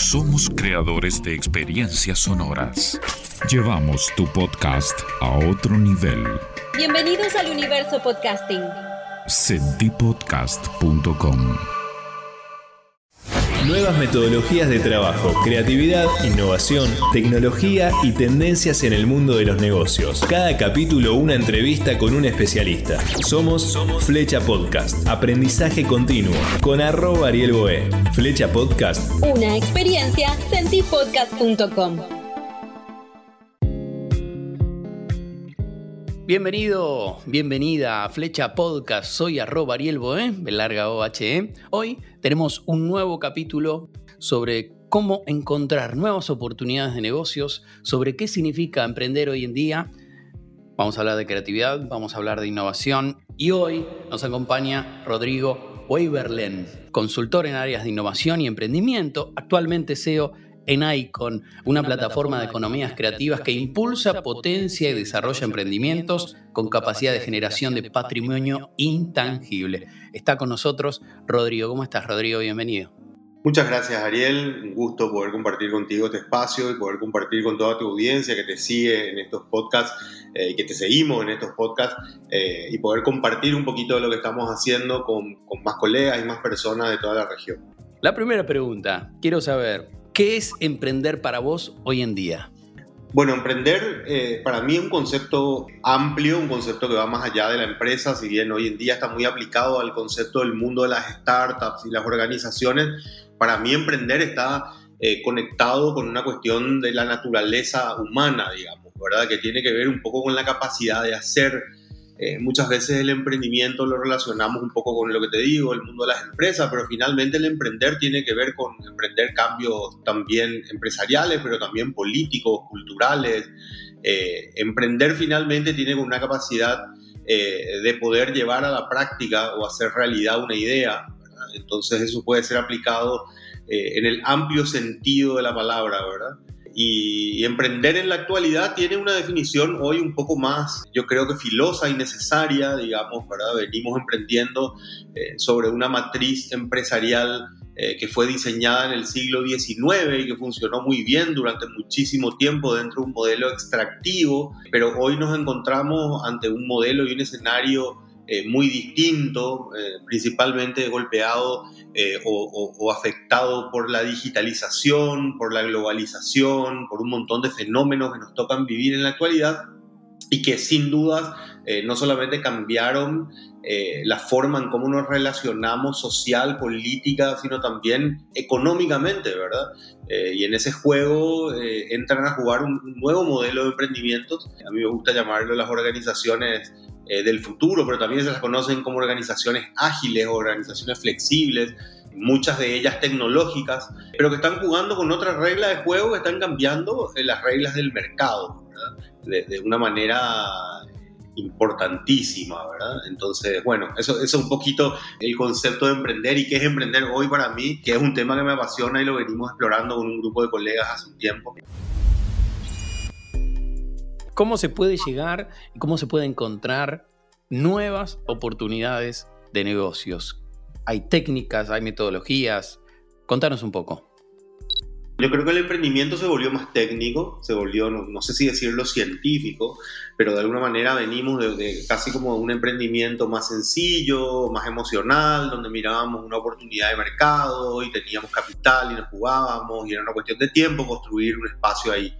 Somos creadores de experiencias sonoras. Llevamos tu podcast a otro nivel. Bienvenidos al universo podcasting. Sentipodcast.com Nuevas metodologías de trabajo, creatividad, innovación, tecnología y tendencias en el mundo de los negocios. Cada capítulo una entrevista con un especialista. Somos, Flecha Podcast. Aprendizaje continuo con arroba Ariel Boé. Flecha Podcast. Una experiencia sentipodcast.com. Bienvenido, bienvenida a Flecha Podcast. Soy arroba Ariel Boé, de larga OHE. Hoy tenemos un nuevo capítulo sobre cómo encontrar nuevas oportunidades de negocios, sobre qué significa emprender hoy en día. Vamos a hablar de creatividad, vamos a hablar de innovación y hoy nos acompaña Rodrigo Weiberlen, consultor en áreas de innovación y emprendimiento, actualmente CEO en Icon, una plataforma de economías creativas que impulsa, potencia y desarrolla emprendimientos con capacidad de generación de patrimonio intangible. Está con nosotros Rodrigo. ¿Cómo estás, Rodrigo? Bienvenido. Muchas gracias, Ariel. Un gusto poder compartir contigo este espacio y poder compartir con toda tu audiencia que te sigue en estos podcasts eh, y que te seguimos en estos podcasts eh, y poder compartir un poquito de lo que estamos haciendo con, con más colegas y más personas de toda la región. La primera pregunta, quiero saber, ¿Qué es emprender para vos hoy en día? Bueno, emprender eh, para mí es un concepto amplio, un concepto que va más allá de la empresa, si bien hoy en día está muy aplicado al concepto del mundo de las startups y las organizaciones, para mí emprender está eh, conectado con una cuestión de la naturaleza humana, digamos, ¿verdad? Que tiene que ver un poco con la capacidad de hacer, eh, muchas veces el emprendimiento lo relacionamos un poco con lo que te digo, el mundo de las empresas, pero finalmente el emprender tiene que ver con emprender cambios también empresariales, pero también políticos, culturales. Eh, emprender finalmente tiene una capacidad eh, de poder llevar a la práctica o hacer realidad una idea. Entonces eso puede ser aplicado en el amplio sentido de la palabra, ¿verdad? Y, emprender en la actualidad tiene una definición hoy un poco más, yo creo que filosa y necesaria, digamos, ¿verdad? Venimos emprendiendo eh, sobre una matriz empresarial eh, que fue diseñada en el siglo XIX y que funcionó muy bien durante muchísimo tiempo dentro de un modelo extractivo, pero hoy nos encontramos ante un modelo y un escenario eh, muy distinto, principalmente golpeado eh, o, afectado por la digitalización, por la globalización, por un montón de fenómenos que nos tocan vivir en la actualidad y que sin dudas eh, no solamente cambiaron eh, la forma en cómo nos relacionamos social, política, sino también económicamente, ¿verdad? y en ese juego entran a jugar un nuevo modelo de emprendimientos. A mí me gusta llamarlo las organizaciones eh, del futuro, pero también se las conocen como organizaciones ágiles, organizaciones flexibles, muchas de ellas tecnológicas, pero que están jugando con otras reglas de juego que están cambiando eh, las reglas del mercado, de, una manera importantísima, ¿verdad? Entonces, bueno, eso, eso es un poquito el concepto de emprender y qué es emprender hoy para mí, que es un tema que me apasiona y lo venimos explorando con un grupo de colegas hace un tiempo. ¿Cómo se puede llegar y cómo se puede encontrar nuevas oportunidades de negocios? Hay técnicas, hay metodologías. Contanos un poco. Yo creo que el emprendimiento se volvió más técnico, se volvió, no, sé si decirlo científico, pero de alguna manera venimos de, casi como un emprendimiento más sencillo, más emocional, donde mirábamos una oportunidad de mercado y teníamos capital y nos jugábamos y era una cuestión de tiempo construir un espacio ahí.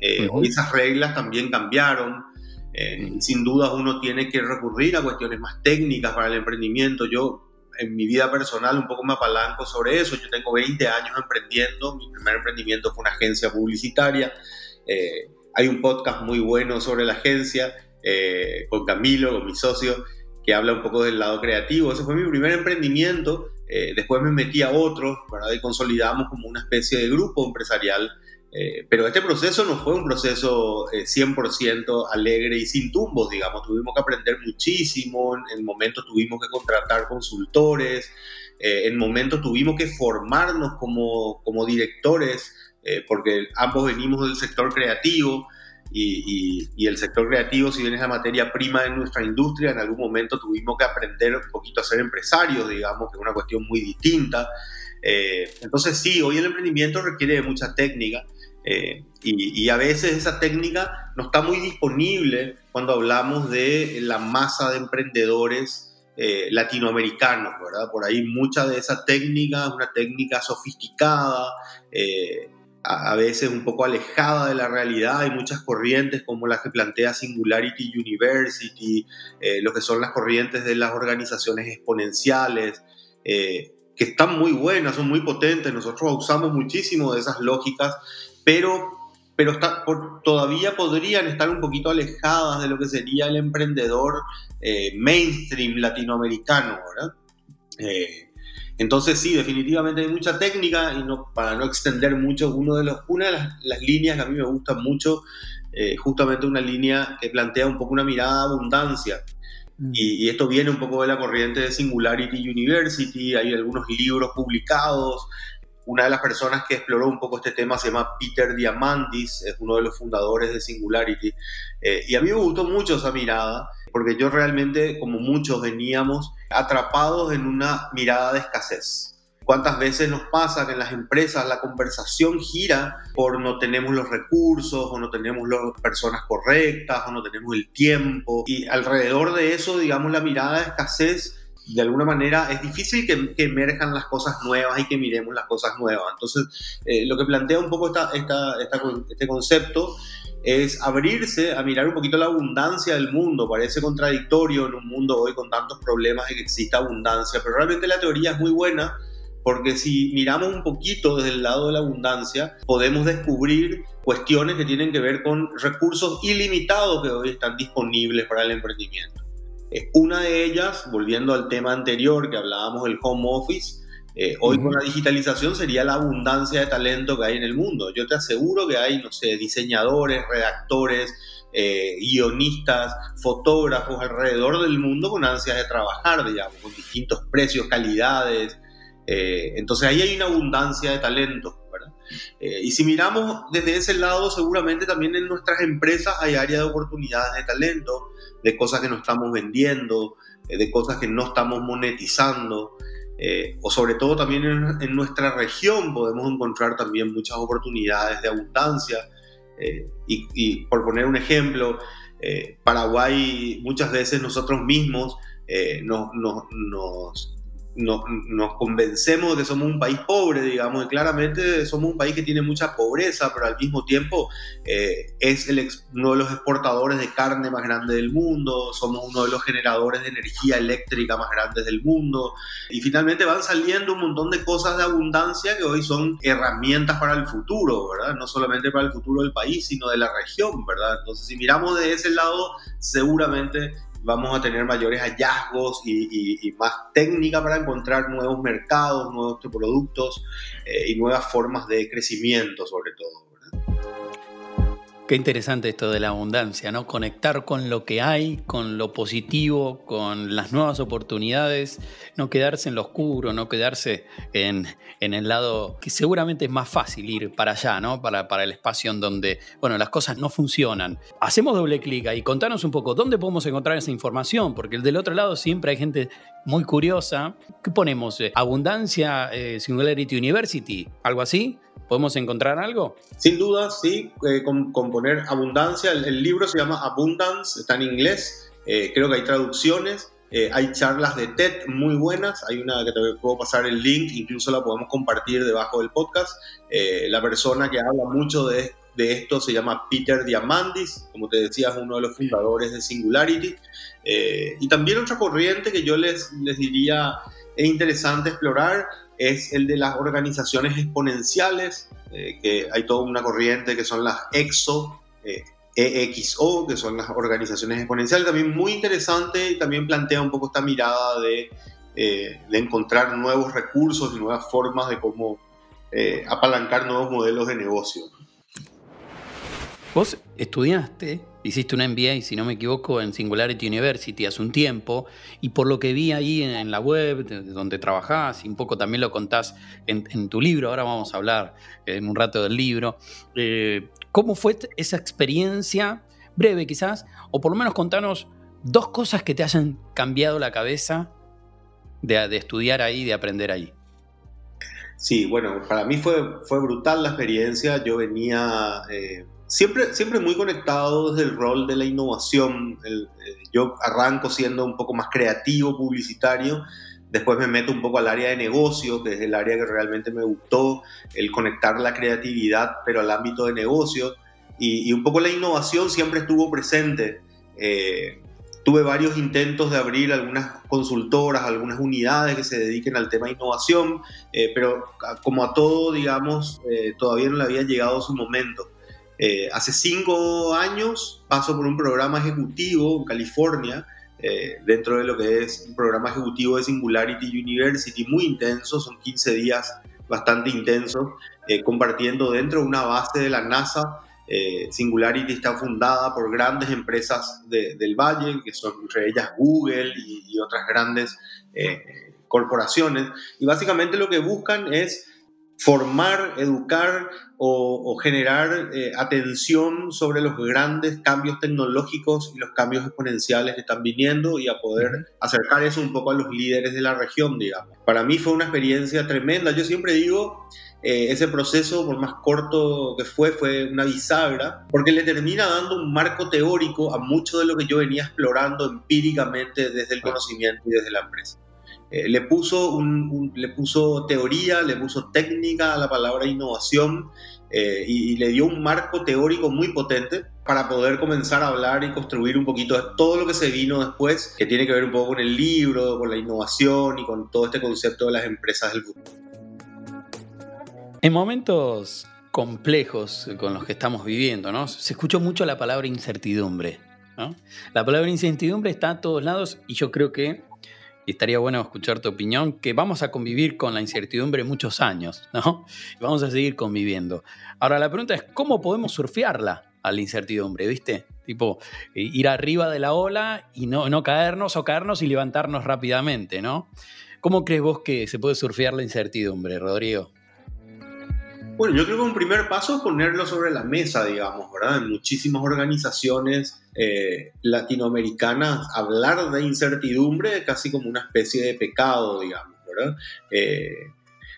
Eh, esas reglas también cambiaron. Eh, sin duda uno tiene que recurrir a cuestiones más técnicas para el emprendimiento. Yo en mi vida personal un poco me apalanco sobre eso. Yo tengo 20 años emprendiendo. Mi primer emprendimiento fue una agencia publicitaria. Eh, hay un podcast muy bueno sobre la agencia con Camilo, con mi socio, que habla un poco del lado creativo. Ese fue mi primer emprendimiento. Después me metí a otros. Y consolidamos como una especie de grupo empresarial eh, pero este proceso no fue un proceso 100% eh, alegre y sin tumbos, digamos. Tuvimos que aprender muchísimo, en, momentos tuvimos que contratar consultores, eh, en momentos tuvimos que formarnos como, como directores, porque ambos venimos del sector creativo. Y, el sector creativo, si bien es la materia prima de nuestra industria, en algún momento tuvimos que aprender un poquito a ser empresarios, digamos, que es una cuestión muy distinta. Eh, entonces sí, hoy el emprendimiento requiere de mucha técnica eh, y, a veces esa técnica no está muy disponible cuando hablamos de la masa de emprendedores latinoamericanos, ¿verdad? Por ahí mucha de esa técnica una técnica sofisticada, a, veces un poco alejada de la realidad. Hay muchas corrientes como las que plantea Singularity University, eh, lo que son las corrientes de las organizaciones exponenciales, eh, que están muy buenas, son muy potentes. Nosotros usamos muchísimo de esas lógicas, pero, pero está, todavía podrían estar un poquito alejadas de lo que sería el emprendedor eh, mainstream latinoamericano, ¿verdad? Entonces sí, definitivamente hay mucha técnica y no, para no extender mucho, uno de los, una de las, líneas que a mí me gusta mucho, eh, justamente una línea que plantea un poco una mirada de abundancia. Mm. Y, esto viene un poco de la corriente de Singularity University, hay algunos libros publicados. Una de las personas que exploró un poco este tema se llama Peter Diamandis, es uno de los fundadores de Singularity. Eh, y a mí me gustó mucho esa mirada porque yo realmente, como muchos, veníamos atrapados en una mirada de escasez. ¿Cuántas veces nos pasa que en las empresas la conversación gira por no tenemos los recursos o no tenemos las personas correctas o no tenemos el tiempo? Y alrededor de eso, digamos, la mirada de escasez de alguna manera es difícil que, emerjan las cosas nuevas y que miremos las cosas nuevas. Entonces, eh, lo que plantea un poco esta, este concepto es abrirse a mirar un poquito la abundancia del mundo. Parece contradictorio en un mundo hoy con tantos problemas de que exista abundancia, pero realmente la teoría es muy buena porque si miramos un poquito desde el lado de la abundancia, podemos descubrir cuestiones que tienen que ver con recursos ilimitados que hoy están disponibles para el emprendimiento. Una de ellas, volviendo al tema anterior que hablábamos del home office, eh, hoy con la digitalización sería la abundancia de talento que hay en el mundo. Yo te aseguro que hay, no sé, diseñadores, redactores, eh, guionistas, fotógrafos alrededor del mundo con ansias de trabajar, digamos, con distintos precios, calidades. Eh, entonces ahí hay una abundancia de talento. ¿verdad? y si miramos desde ese lado, seguramente también en nuestras empresas hay áreas de oportunidades de talento, de cosas que no estamos vendiendo, de cosas que no estamos monetizando. Eh, o sobre todo también en, nuestra región podemos encontrar también muchas oportunidades de abundancia. Eh, y, por poner un ejemplo, eh, Paraguay muchas veces nosotros mismos nos, nos convencemos de que somos un país pobre, digamos, y claramente somos un país que tiene mucha pobreza, pero al mismo tiempo eh, es el, uno de los exportadores de carne más grandes del mundo, somos uno de los generadores de energía eléctrica más grandes del mundo, y finalmente van saliendo un montón de cosas de abundancia que hoy son herramientas para el futuro, ¿verdad? No solamente para el futuro del país, sino de la región, ¿verdad? Entonces, si miramos de ese lado, seguramente vamos a tener mayores hallazgos y, más técnica para encontrar nuevos mercados, nuevos productos eh, y nuevas formas de crecimiento sobre todo. Qué interesante esto de la abundancia, ¿no? Conectar con lo que hay, con lo positivo, con las nuevas oportunidades, no quedarse en lo oscuro, no quedarse en, el lado que seguramente es más fácil ir para allá, ¿no? Para, para el espacio en donde, bueno, las cosas no funcionan. Hacemos doble clic ahí, contanos un poco, ¿dónde podemos encontrar esa información? Porque del otro lado siempre hay gente muy curiosa. ¿Qué ponemos? ¿Abundancia eh, Singularity University? ¿Algo así? ¿Podemos encontrar algo? Sin duda, sí, eh, con, poner abundancia. El, libro se llama Abundance, está en inglés, eh, creo que hay traducciones. Eh, hay charlas de TED muy buenas, hay una que te puedo pasar el link, incluso la podemos compartir debajo del podcast. la persona que habla mucho de, de, esto se llama Peter Diamandis, como te decía, es uno de los fundadores de Singularity. y también otra corriente que yo les, les diría es interesante explorar es el de las organizaciones exponenciales, eh, que hay toda una corriente que son las EXO, EXO, que son las organizaciones exponenciales, también muy interesante y también plantea un poco esta mirada de, eh, de encontrar nuevos recursos y nuevas formas de cómo eh, apalancar nuevos modelos de negocio. Vos estudiaste Hiciste un MBA, si no me equivoco, en Singularity University hace un tiempo, y por lo que vi ahí en, la web donde trabajás, y un poco también lo contás en, tu libro, ahora vamos a hablar en un rato del libro, eh, ¿cómo fue esa experiencia, breve quizás, o por lo menos contanos dos cosas que te hayan cambiado la cabeza de, de estudiar ahí, de aprender ahí? Sí, bueno, para mí fue, fue brutal la experiencia. Yo venía eh, siempre, siempre muy conectado desde el rol de la innovación. Eh, yo arranco siendo un poco más creativo, publicitario. Después me meto un poco al área de negocio, que es el área que realmente me gustó, el conectar la creatividad, pero al ámbito de negocio. Y, un poco la innovación siempre estuvo presente. Eh, tuve varios intentos de abrir algunas consultoras, algunas unidades que se dediquen al tema de innovación, eh, pero como a todo, digamos, eh, todavía no le había llegado su momento. Eh, hace cinco años paso por un programa ejecutivo en California, dentro de lo que es un programa ejecutivo de Singularity University, muy intenso, son 15 días bastante intensos, compartiendo dentro de una base de la NASA eh, Singularity está fundada por grandes empresas del Valle, que son entre ellas Google y, otras grandes eh, corporaciones. Y básicamente lo que buscan es formar, educar o, generar eh, atención sobre los grandes cambios tecnológicos y los cambios exponenciales que están viniendo y a poder acercar eso un poco a los líderes de la región, digamos. Para mí fue una experiencia tremenda. Yo siempre digo eh, ese proceso, por más corto que fue, fue una bisagra, porque le termina dando un marco teórico a mucho de lo que yo venía explorando empíricamente desde el conocimiento y desde la empresa. Eh, le, puso un, le puso teoría, le puso técnica a la palabra innovación eh, y, le dio un marco teórico muy potente para poder comenzar a hablar y construir un poquito de todo lo que se vino después, que tiene que ver un poco con el libro, con la innovación y con todo este concepto de las empresas del futuro. En momentos complejos con los que estamos viviendo, ¿no? Se escuchó mucho la palabra incertidumbre. La palabra incertidumbre está a todos lados y yo creo que estaría bueno escuchar tu opinión, que vamos a convivir con la incertidumbre muchos años, ¿no? Vamos a seguir conviviendo. Ahora la pregunta es, ¿cómo podemos surfearla a la incertidumbre, viste? Tipo, eh, ir arriba de la ola y no, no caernos o caernos y levantarnos rápidamente, ¿no? ¿Cómo crees vos que se puede surfear la incertidumbre, Rodrigo? Bueno, yo creo que un primer paso es ponerlo sobre la mesa, digamos, ¿verdad? En muchísimas organizaciones eh, latinoamericanas, hablar de incertidumbre es casi como una especie de pecado, digamos, ¿verdad? Eh,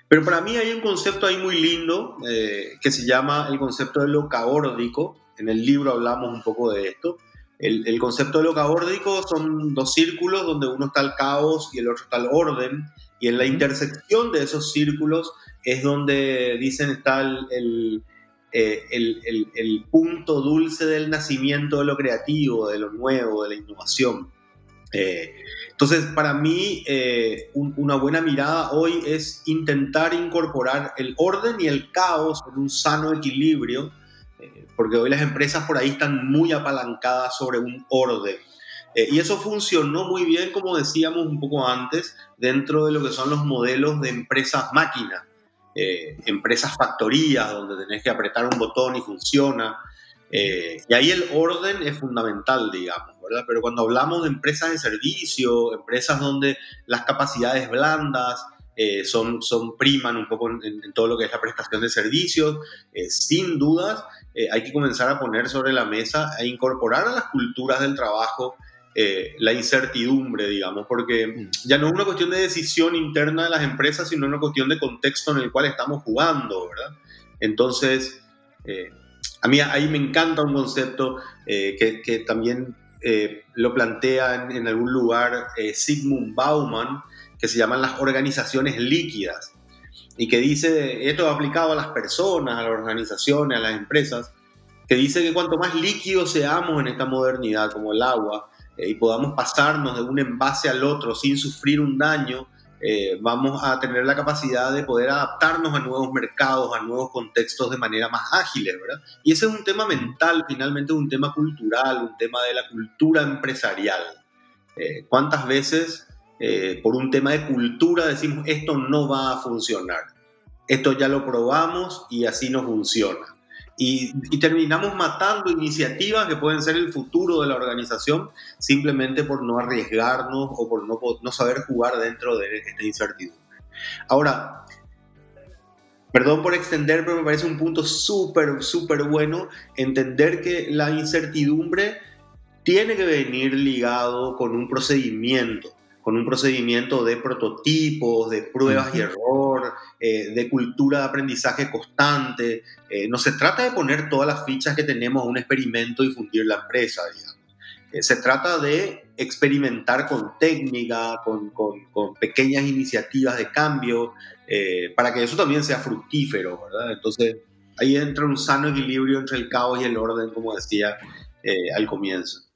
pero para mí hay un concepto ahí muy lindo eh, que se llama el concepto de lo caórdico. En el libro hablamos un poco de esto. El, el, concepto de lo caórdico son dos círculos donde uno está el caos y el otro está el orden. Y en la intersección de esos círculos es donde dicen está el, eh, el, el, punto dulce del nacimiento de lo creativo, de lo nuevo, de la innovación. Eh, entonces, para mí, eh, una buena mirada hoy es intentar incorporar el orden y el caos en un sano equilibrio, porque hoy las empresas por ahí están muy apalancadas sobre un orden. Y eso funcionó muy bien, como decíamos un poco antes, dentro de lo que son los modelos de empresas máquinas. Eh, empresas factorías donde tenés que apretar un botón y funciona. Eh, y ahí el orden es fundamental, digamos, ¿verdad? Pero cuando hablamos de empresas de servicio, empresas donde las capacidades blandas eh, son, son priman un poco en, todo lo que es la prestación de servicios, sin dudas hay que comenzar a poner sobre la mesa e incorporar a las culturas del trabajo eh, la incertidumbre, digamos, porque mm. ya no es una cuestión de decisión interna de las empresas, sino una cuestión de contexto en el cual estamos jugando, ¿verdad? Entonces, eh, a mí ahí me encanta un concepto eh, que, también lo plantea en, algún lugar Sigmund Bauman, que se llaman las organizaciones líquidas, y que dice, esto aplicado a las personas, a las organizaciones, a las empresas, que dice que cuanto más líquidos seamos en esta modernidad, como el agua, eh, y podamos pasarnos de un envase al otro sin sufrir un daño, eh, vamos a tener la capacidad de poder adaptarnos a nuevos mercados, a nuevos contextos de manera más ágil, ¿verdad? Y ese es un tema mental, finalmente un tema cultural, un tema de la cultura empresarial. Eh, ¿Cuántas veces por un tema de cultura decimos esto no va a funcionar? Esto ya lo probamos y así no funciona y, terminamos matando iniciativas que pueden ser el futuro de la organización simplemente por no arriesgarnos o por no, no saber jugar dentro de esta incertidumbre. Ahora, perdón por extender, pero me parece un punto súper, súper bueno entender que la incertidumbre tiene que venir ligado con un procedimiento. Con un procedimiento de prototipos, de pruebas y error, eh, de cultura de aprendizaje constante. Eh, no se trata de poner todas las fichas que tenemos a un experimento y fundir la empresa, digamos. Eh, se trata de experimentar con técnica, con, con, con pequeñas iniciativas de cambio, para que eso también sea fructífero, ¿verdad? Entonces, ahí entra un sano equilibrio entre el caos y el orden, como decía al comienzo.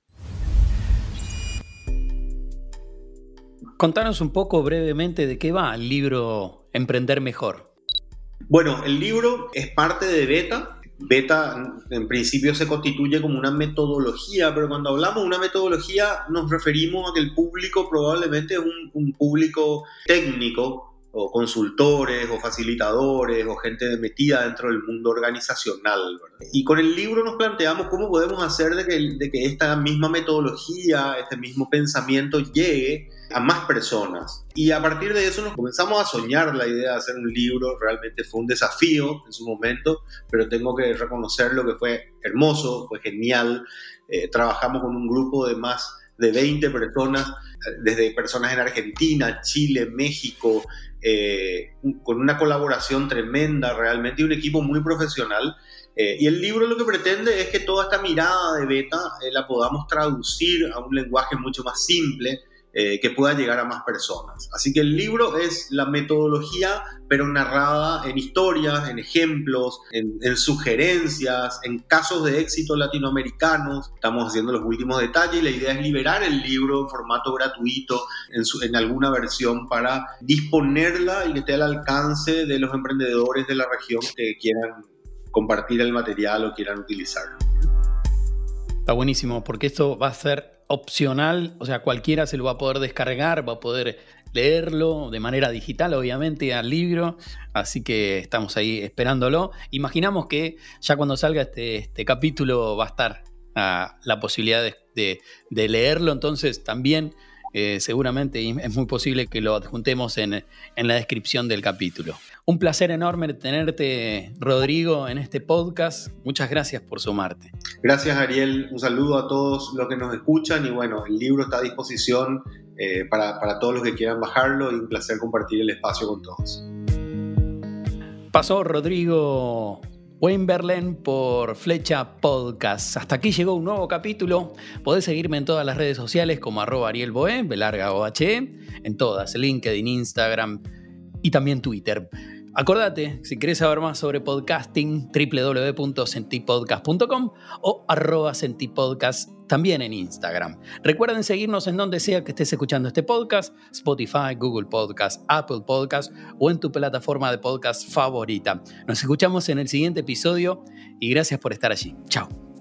Contanos un poco brevemente de qué va el libro Emprender Mejor. Bueno, el libro es parte de Beta. Beta en principio se constituye como una metodología, pero cuando hablamos de una metodología nos referimos a que el público probablemente es un, público técnico o consultores o facilitadores o gente metida dentro del mundo organizacional. Y con el libro nos planteamos cómo podemos hacer de que, de que esta misma metodología, este mismo pensamiento llegue a más personas. Y a partir de eso nos comenzamos a soñar la idea de hacer un libro. Realmente fue un desafío en su momento, pero tengo que reconocer lo que fue hermoso, fue genial. Eh, trabajamos con un grupo de más de 20 personas, desde personas en Argentina, Chile, México, eh, con una colaboración tremenda realmente y un equipo muy profesional. Eh, y el libro lo que pretende es que toda esta mirada de beta la podamos traducir a un lenguaje mucho más simple, eh, que pueda llegar a más personas. Así que el libro es la metodología, pero narrada en historias, en ejemplos, en, sugerencias, en casos de éxito latinoamericanos. Estamos haciendo los últimos detalles y la idea es liberar el libro en formato gratuito, en, en alguna versión, para disponerla y que esté al alcance de los emprendedores de la región que quieran compartir el material o quieran utilizarlo. Está buenísimo, porque esto va a ser opcional, o sea, cualquiera se lo va a poder descargar, va a poder leerlo de manera digital, obviamente, al libro, así que estamos ahí esperándolo. Imaginamos que ya cuando salga este, este capítulo va a estar ah, la posibilidad de, leerlo, entonces también eh, seguramente es muy posible que lo adjuntemos en, en la descripción del capítulo. Un placer enorme tenerte, Rodrigo, en este podcast. Muchas gracias por sumarte. Gracias, Ariel. Un saludo a todos los que nos escuchan y bueno, el libro está a disposición eh, para, para todos los que quieran bajarlo y un placer compartir el espacio con todos. Pasó Rodrigo Weinberlen por Flecha Podcast. Hasta aquí llegó un nuevo capítulo. Podés seguirme en todas las redes sociales como arroba Ariel Boe, Belarga OHE, en todas, LinkedIn, Instagram y también Twitter. Acordate, si querés saber más sobre podcasting, www.sentipodcast.com o arroba sentipodcast también en Instagram. Recuerden seguirnos en donde sea que estés escuchando este podcast, Spotify, Google Podcast, Apple Podcast o en tu plataforma de podcast favorita. Nos escuchamos en el siguiente episodio y gracias por estar allí. Chao.